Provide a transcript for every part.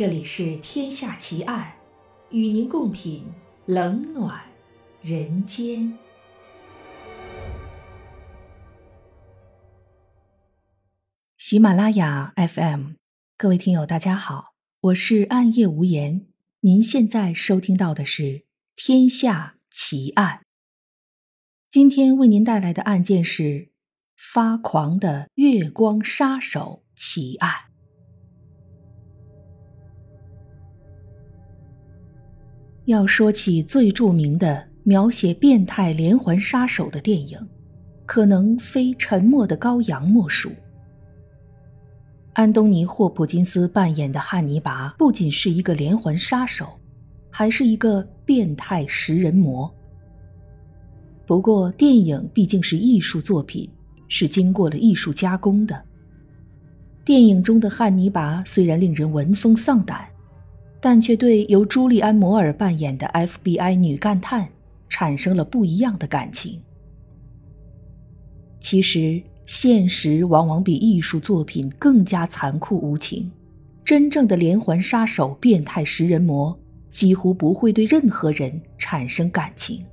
这里是《天下奇案》，与您共品冷暖人间。喜马拉雅 FM，各位听友，大家好，我是暗夜无言。您现在收听到的是《天下奇案》。今天为您带来的案件是发狂的月光杀手奇案。要说起最著名的描写变态连环杀手的电影，可能非《沉默的羔羊》莫属。安东尼·霍普金斯扮演的汉尼拔不仅是一个连环杀手，还是一个变态食人魔。不过，电影毕竟是艺术作品，是经过了艺术加工的。电影中的汉尼拔虽然令人闻风丧胆。但却对由朱利安·摩尔扮演的 FBI 女干探产生了不一样的感情。其实，现实往往比艺术作品更加残酷无情。真正的连环杀手、变态食人魔几乎不会对任何人产生感情。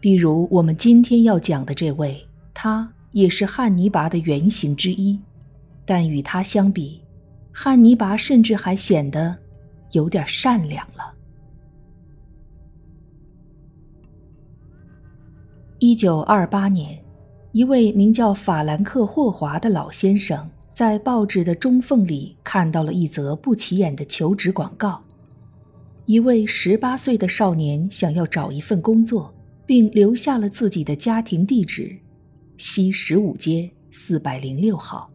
比如我们今天要讲的这位，他也是汉尼拔的原型之一，但与他相比，汉尼拔甚至还显得有点善良了。一九二八年，一位名叫法兰克·霍华的老先生在报纸的中缝里看到了一则不起眼的求职广告：一位十八岁的少年想要找一份工作，并留下了自己的家庭地址，西十五街四百零六号。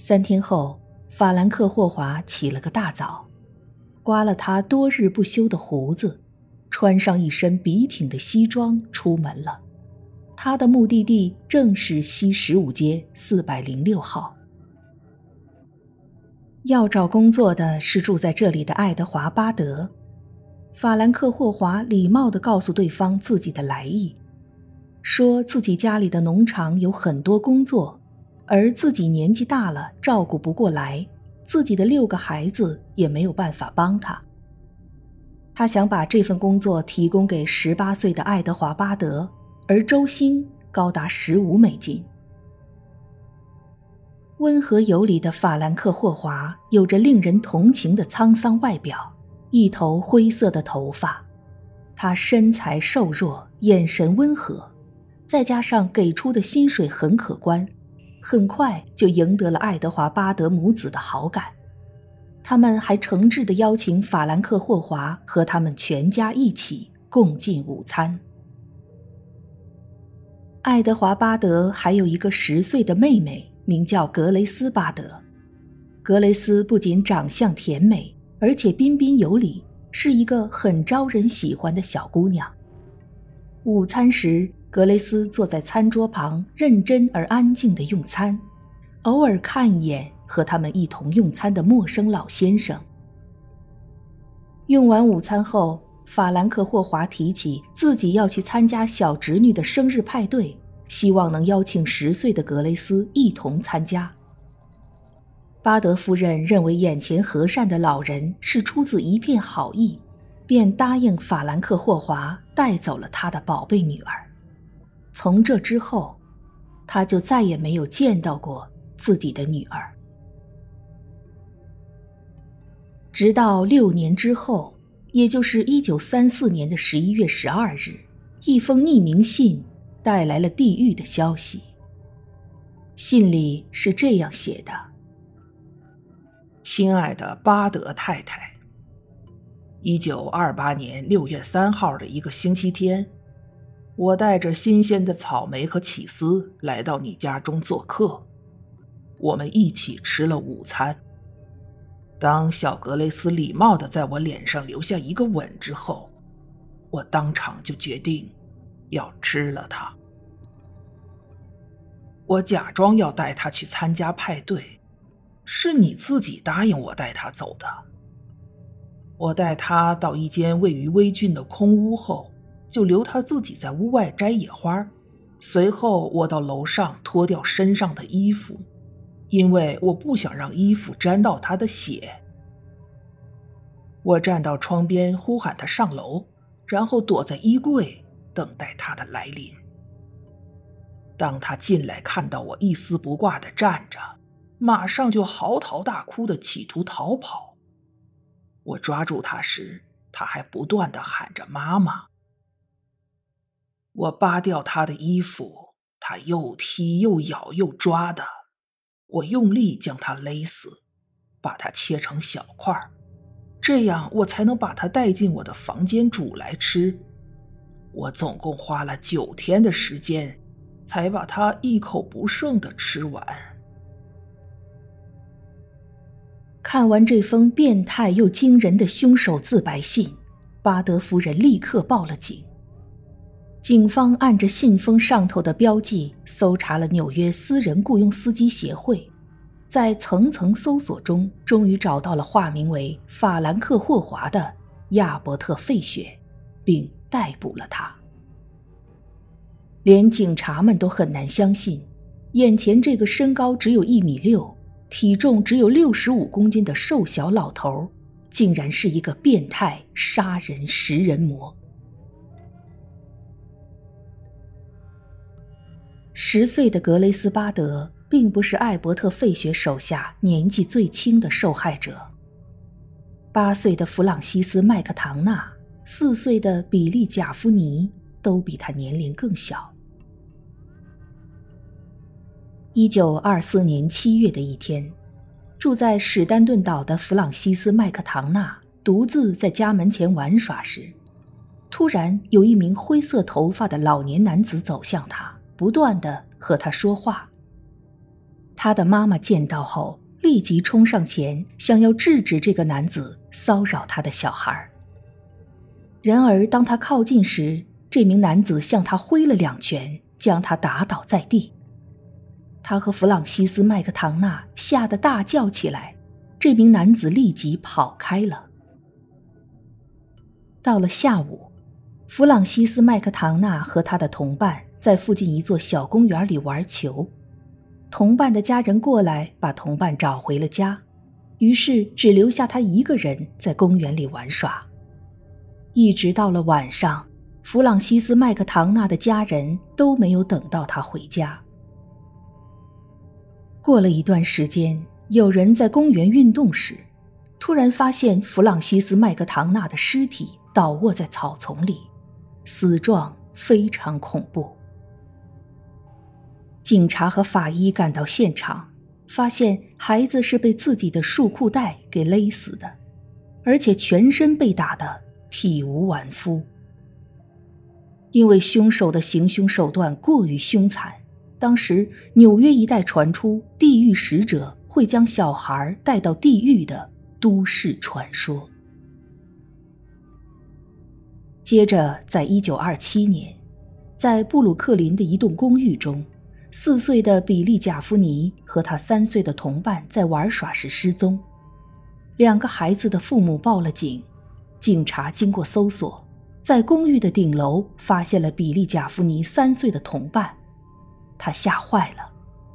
三天后，法兰克·霍华起了个大早，刮了他多日不修的胡子，穿上一身笔挺的西装出门了。他的目的地正是西十五街四百零六号。要找工作的是住在这里的爱德华·巴德。法兰克·霍华礼貌地告诉对方自己的来意，说自己家里的农场有很多工作。而自己年纪大了，照顾不过来，自己的六个孩子也没有办法帮他。他想把这份工作提供给十八岁的爱德华·巴德，而周薪高达十五美金。温和有礼的法兰克·霍华有着令人同情的沧桑外表，一头灰色的头发，他身材瘦弱，眼神温和，再加上给出的薪水很可观。很快就赢得了爱德华·巴德母子的好感，他们还诚挚地邀请法兰克·霍华和他们全家一起共进午餐。爱德华·巴德还有一个十岁的妹妹，名叫格雷斯·巴德。格雷斯不仅长相甜美，而且彬彬有礼，是一个很招人喜欢的小姑娘。午餐时。格雷斯坐在餐桌旁，认真而安静地用餐，偶尔看一眼和他们一同用餐的陌生老先生。用完午餐后，法兰克·霍华提起自己要去参加小侄女的生日派对，希望能邀请十岁的格雷斯一同参加。巴德夫人认为眼前和善的老人是出自一片好意，便答应法兰克·霍华带走了他的宝贝女儿。从这之后，他就再也没有见到过自己的女儿。直到六年之后，也就是一九三四年的十一月十二日，一封匿名信带来了地狱的消息。信里是这样写的：“亲爱的巴德太太，一九二八年六月三号的一个星期天。”我带着新鲜的草莓和起司来到你家中做客，我们一起吃了午餐。当小格雷斯礼貌地在我脸上留下一个吻之后，我当场就决定要吃了它。我假装要带他去参加派对，是你自己答应我带他走的。我带他到一间位于微郡的空屋后。就留他自己在屋外摘野花，随后我到楼上脱掉身上的衣服，因为我不想让衣服沾到他的血。我站到窗边呼喊他上楼，然后躲在衣柜等待他的来临。当他进来看到我一丝不挂的站着，马上就嚎啕大哭的企图逃跑。我抓住他时，他还不断的喊着“妈妈”。我扒掉他的衣服，他又踢又咬又抓的。我用力将他勒死，把他切成小块儿，这样我才能把他带进我的房间煮来吃。我总共花了九天的时间，才把他一口不剩的吃完。看完这封变态又惊人的凶手自白信，巴德夫人立刻报了警。警方按着信封上头的标记搜查了纽约私人雇佣司机协会，在层层搜索中，终于找到了化名为法兰克·霍华的亚伯特·费雪，并逮捕了他。连警察们都很难相信，眼前这个身高只有一米六、体重只有六十五公斤的瘦小老头，竟然是一个变态杀人食人魔。十岁的格雷斯巴德并不是艾伯特费雪手下年纪最轻的受害者。八岁的弗朗西斯麦克唐纳，四岁的比利贾夫尼都比他年龄更小。一九二四年七月的一天，住在史丹顿岛的弗朗西斯麦克唐纳独自在家门前玩耍时，突然有一名灰色头发的老年男子走向他。不断的和他说话。他的妈妈见到后，立即冲上前，想要制止这个男子骚扰他的小孩。然而，当他靠近时，这名男子向他挥了两拳，将他打倒在地。他和弗朗西斯麦克唐纳吓得大叫起来，这名男子立即跑开了。到了下午，弗朗西斯麦克唐纳和他的同伴。在附近一座小公园里玩球，同伴的家人过来把同伴找回了家，于是只留下他一个人在公园里玩耍。一直到了晚上，弗朗西斯麦克唐纳的家人都没有等到他回家。过了一段时间，有人在公园运动时，突然发现弗朗西斯麦克唐纳的尸体倒卧在草丛里，死状非常恐怖。警察和法医赶到现场，发现孩子是被自己的束裤带给勒死的，而且全身被打得体无完肤。因为凶手的行凶手段过于凶残，当时纽约一带传出地狱使者会将小孩带到地狱的都市传说。接着，在一九二七年，在布鲁克林的一栋公寓中。四岁的比利·贾夫尼和他三岁的同伴在玩耍时失踪，两个孩子的父母报了警。警察经过搜索，在公寓的顶楼发现了比利·贾夫尼三岁的同伴，他吓坏了，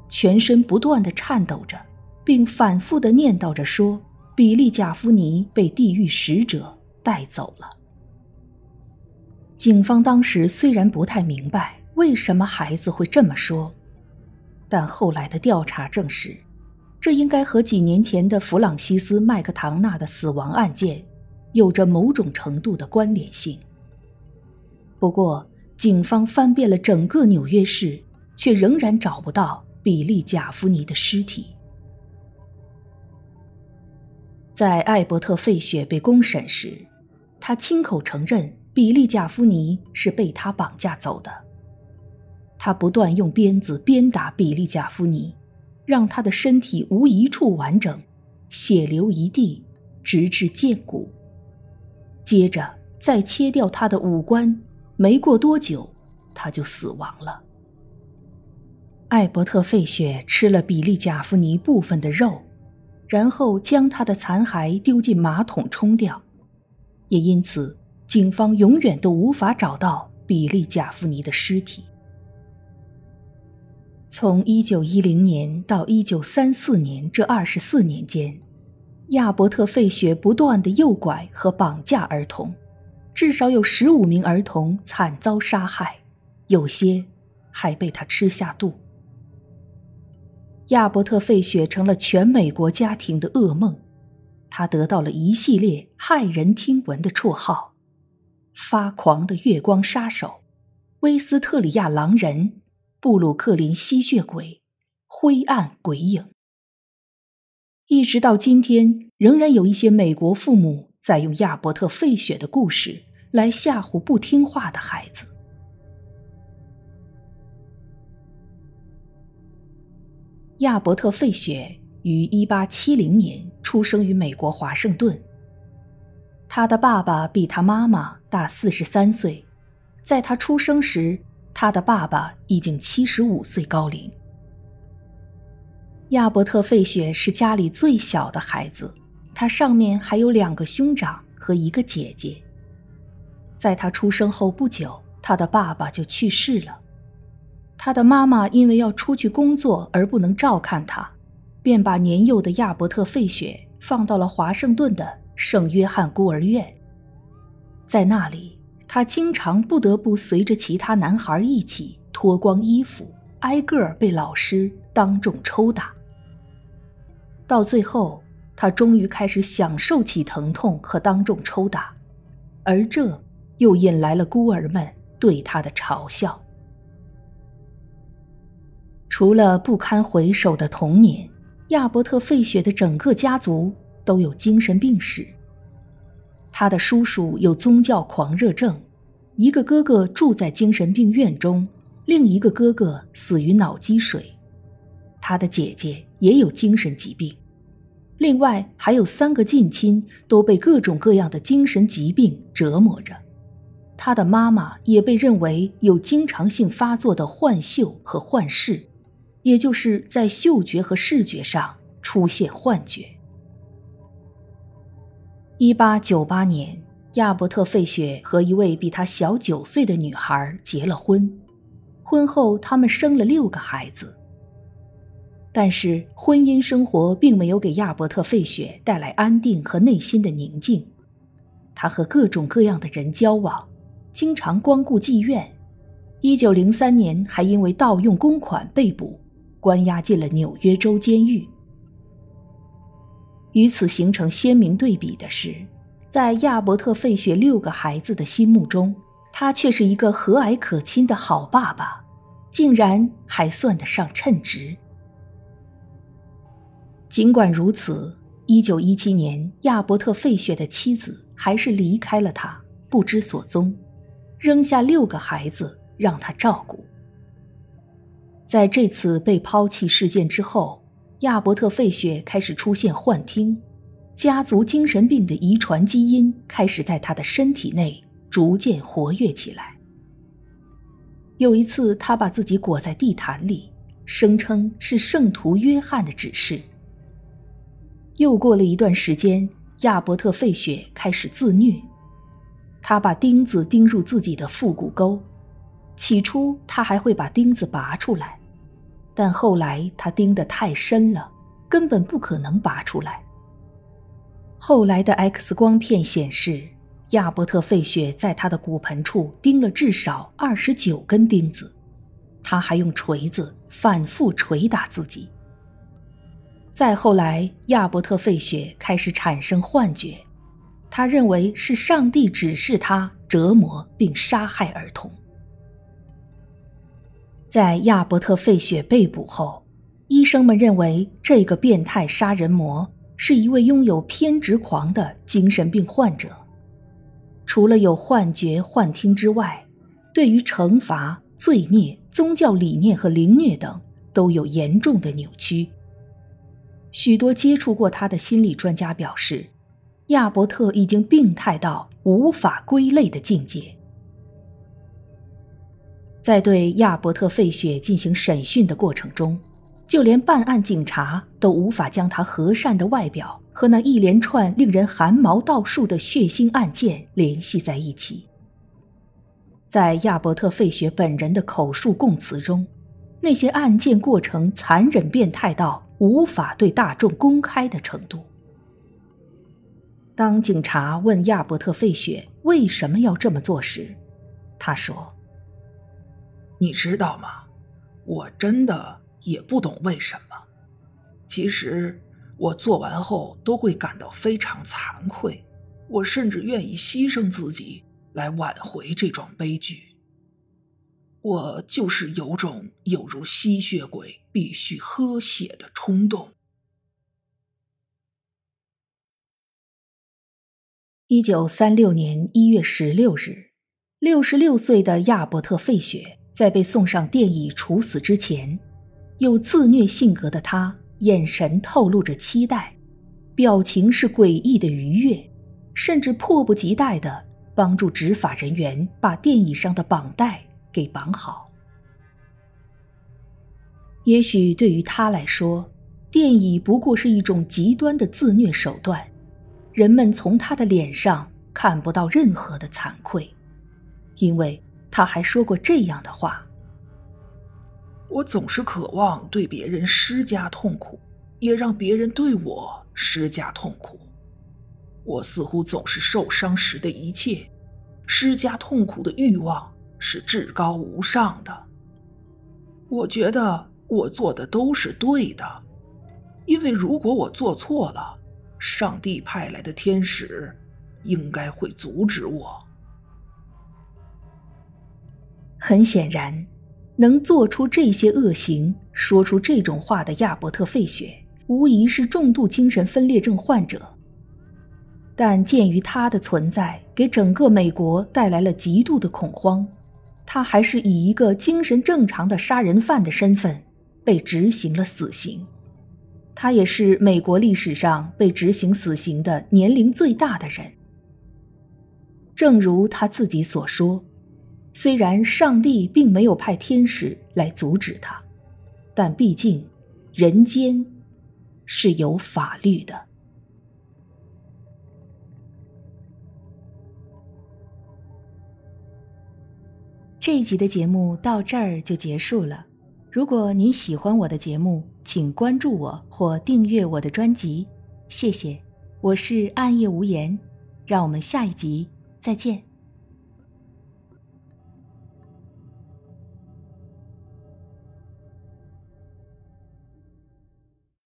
全身不断的颤抖着，并反复的念叨着说：“比利·贾夫尼被地狱使者带走了。”警方当时虽然不太明白为什么孩子会这么说。但后来的调查证实，这应该和几年前的弗朗西斯·麦克唐纳的死亡案件有着某种程度的关联性。不过，警方翻遍了整个纽约市，却仍然找不到比利·贾夫尼的尸体。在艾伯特·费雪被公审时，他亲口承认比利·贾夫尼是被他绑架走的。他不断用鞭子鞭打比利·贾夫尼，让他的身体无一处完整，血流一地，直至见骨。接着再切掉他的五官，没过多久，他就死亡了。艾伯特·费雪吃了比利·贾夫尼部分的肉，然后将他的残骸丢进马桶冲掉，也因此，警方永远都无法找到比利·贾夫尼的尸体。从一九一零年到一九三四年这二十四年间，亚伯特·费雪不断的诱拐和绑架儿童，至少有十五名儿童惨遭杀害，有些还被他吃下肚。亚伯特·费雪成了全美国家庭的噩梦，他得到了一系列骇人听闻的绰号：发狂的月光杀手、威斯特里亚狼人。布鲁克林吸血鬼，灰暗鬼影。一直到今天，仍然有一些美国父母在用亚伯特·费雪的故事来吓唬不听话的孩子。亚伯特·费雪于1870年出生于美国华盛顿。他的爸爸比他妈妈大43岁，在他出生时。他的爸爸已经七十五岁高龄。亚伯特·费雪是家里最小的孩子，他上面还有两个兄长和一个姐姐。在他出生后不久，他的爸爸就去世了。他的妈妈因为要出去工作而不能照看他，便把年幼的亚伯特·费雪放到了华盛顿的圣约翰孤儿院，在那里。他经常不得不随着其他男孩一起脱光衣服，挨个被老师当众抽打。到最后，他终于开始享受起疼痛和当众抽打，而这又引来了孤儿们对他的嘲笑。除了不堪回首的童年，亚伯特·费雪的整个家族都有精神病史。他的叔叔有宗教狂热症，一个哥哥住在精神病院中，另一个哥哥死于脑积水，他的姐姐也有精神疾病，另外还有三个近亲都被各种各样的精神疾病折磨着，他的妈妈也被认为有经常性发作的幻嗅和幻视，也就是在嗅觉和视觉上出现幻觉。一八九八年，亚伯特·费雪和一位比他小九岁的女孩结了婚。婚后，他们生了六个孩子。但是，婚姻生活并没有给亚伯特·费雪带来安定和内心的宁静。他和各种各样的人交往，经常光顾妓院。一九零三年，还因为盗用公款被捕，关押进了纽约州监狱。与此形成鲜明对比的是，在亚伯特·费雪六个孩子的心目中，他却是一个和蔼可亲的好爸爸，竟然还算得上称职。尽管如此，1917年，亚伯特·费雪的妻子还是离开了他，不知所踪，扔下六个孩子让他照顾。在这次被抛弃事件之后。亚伯特·费雪开始出现幻听，家族精神病的遗传基因开始在他的身体内逐渐活跃起来。有一次，他把自己裹在地毯里，声称是圣徒约翰的指示。又过了一段时间，亚伯特·费雪开始自虐，他把钉子钉入自己的腹股沟，起初他还会把钉子拔出来。但后来他钉得太深了，根本不可能拔出来。后来的 X 光片显示，亚伯特·费雪在他的骨盆处钉了至少二十九根钉子，他还用锤子反复捶打自己。再后来，亚伯特·费雪开始产生幻觉，他认为是上帝指示他折磨并杀害儿童。在亚伯特·费雪被捕后，医生们认为这个变态杀人魔是一位拥有偏执狂的精神病患者。除了有幻觉、幻听之外，对于惩罚、罪孽、宗教理念和凌虐等都有严重的扭曲。许多接触过他的心理专家表示，亚伯特已经病态到无法归类的境界。在对亚伯特·费雪进行审讯的过程中，就连办案警察都无法将他和善的外表和那一连串令人汗毛倒竖的血腥案件联系在一起。在亚伯特·费雪本人的口述供词中，那些案件过程残忍变态到无法对大众公开的程度。当警察问亚伯特·费雪为什么要这么做时，他说：“你知道吗？我真的也不懂为什么。其实我做完后都会感到非常惭愧，我甚至愿意牺牲自己来挽回这桩悲剧。”我就是有种有如吸血鬼必须喝血的冲动。一九三六年一月十六日，六十六岁的亚伯特·费雪在被送上电椅处死之前，有自虐性格的他，眼神透露着期待，表情是诡异的愉悦，甚至迫不及待的帮助执法人员把电椅上的绑带。给绑好。也许对于他来说，电椅不过是一种极端的自虐手段，人们从他的脸上看不到任何的惭愧，因为他还说过这样的话：“我总是渴望对别人施加痛苦，也让别人对我施加痛苦。我似乎总是受伤时的一切，施加痛苦的欲望。”是至高无上的。我觉得我做的都是对的，因为如果我做错了，上帝派来的天使应该会阻止我。很显然，能做出这些恶行、说出这种话的亚伯特·费雪，无疑是重度精神分裂症患者。但鉴于他的存在给整个美国带来了极度的恐慌。他还是以一个精神正常的杀人犯的身份被执行了死刑，他也是美国历史上被执行死刑的年龄最大的人。正如他自己所说，虽然上帝并没有派天使来阻止他，但毕竟人间是有法律的。这一集的节目到这儿就结束了。如果你喜欢我的节目，请关注我或订阅我的专辑，谢谢。我是暗夜无言，让我们下一集再见。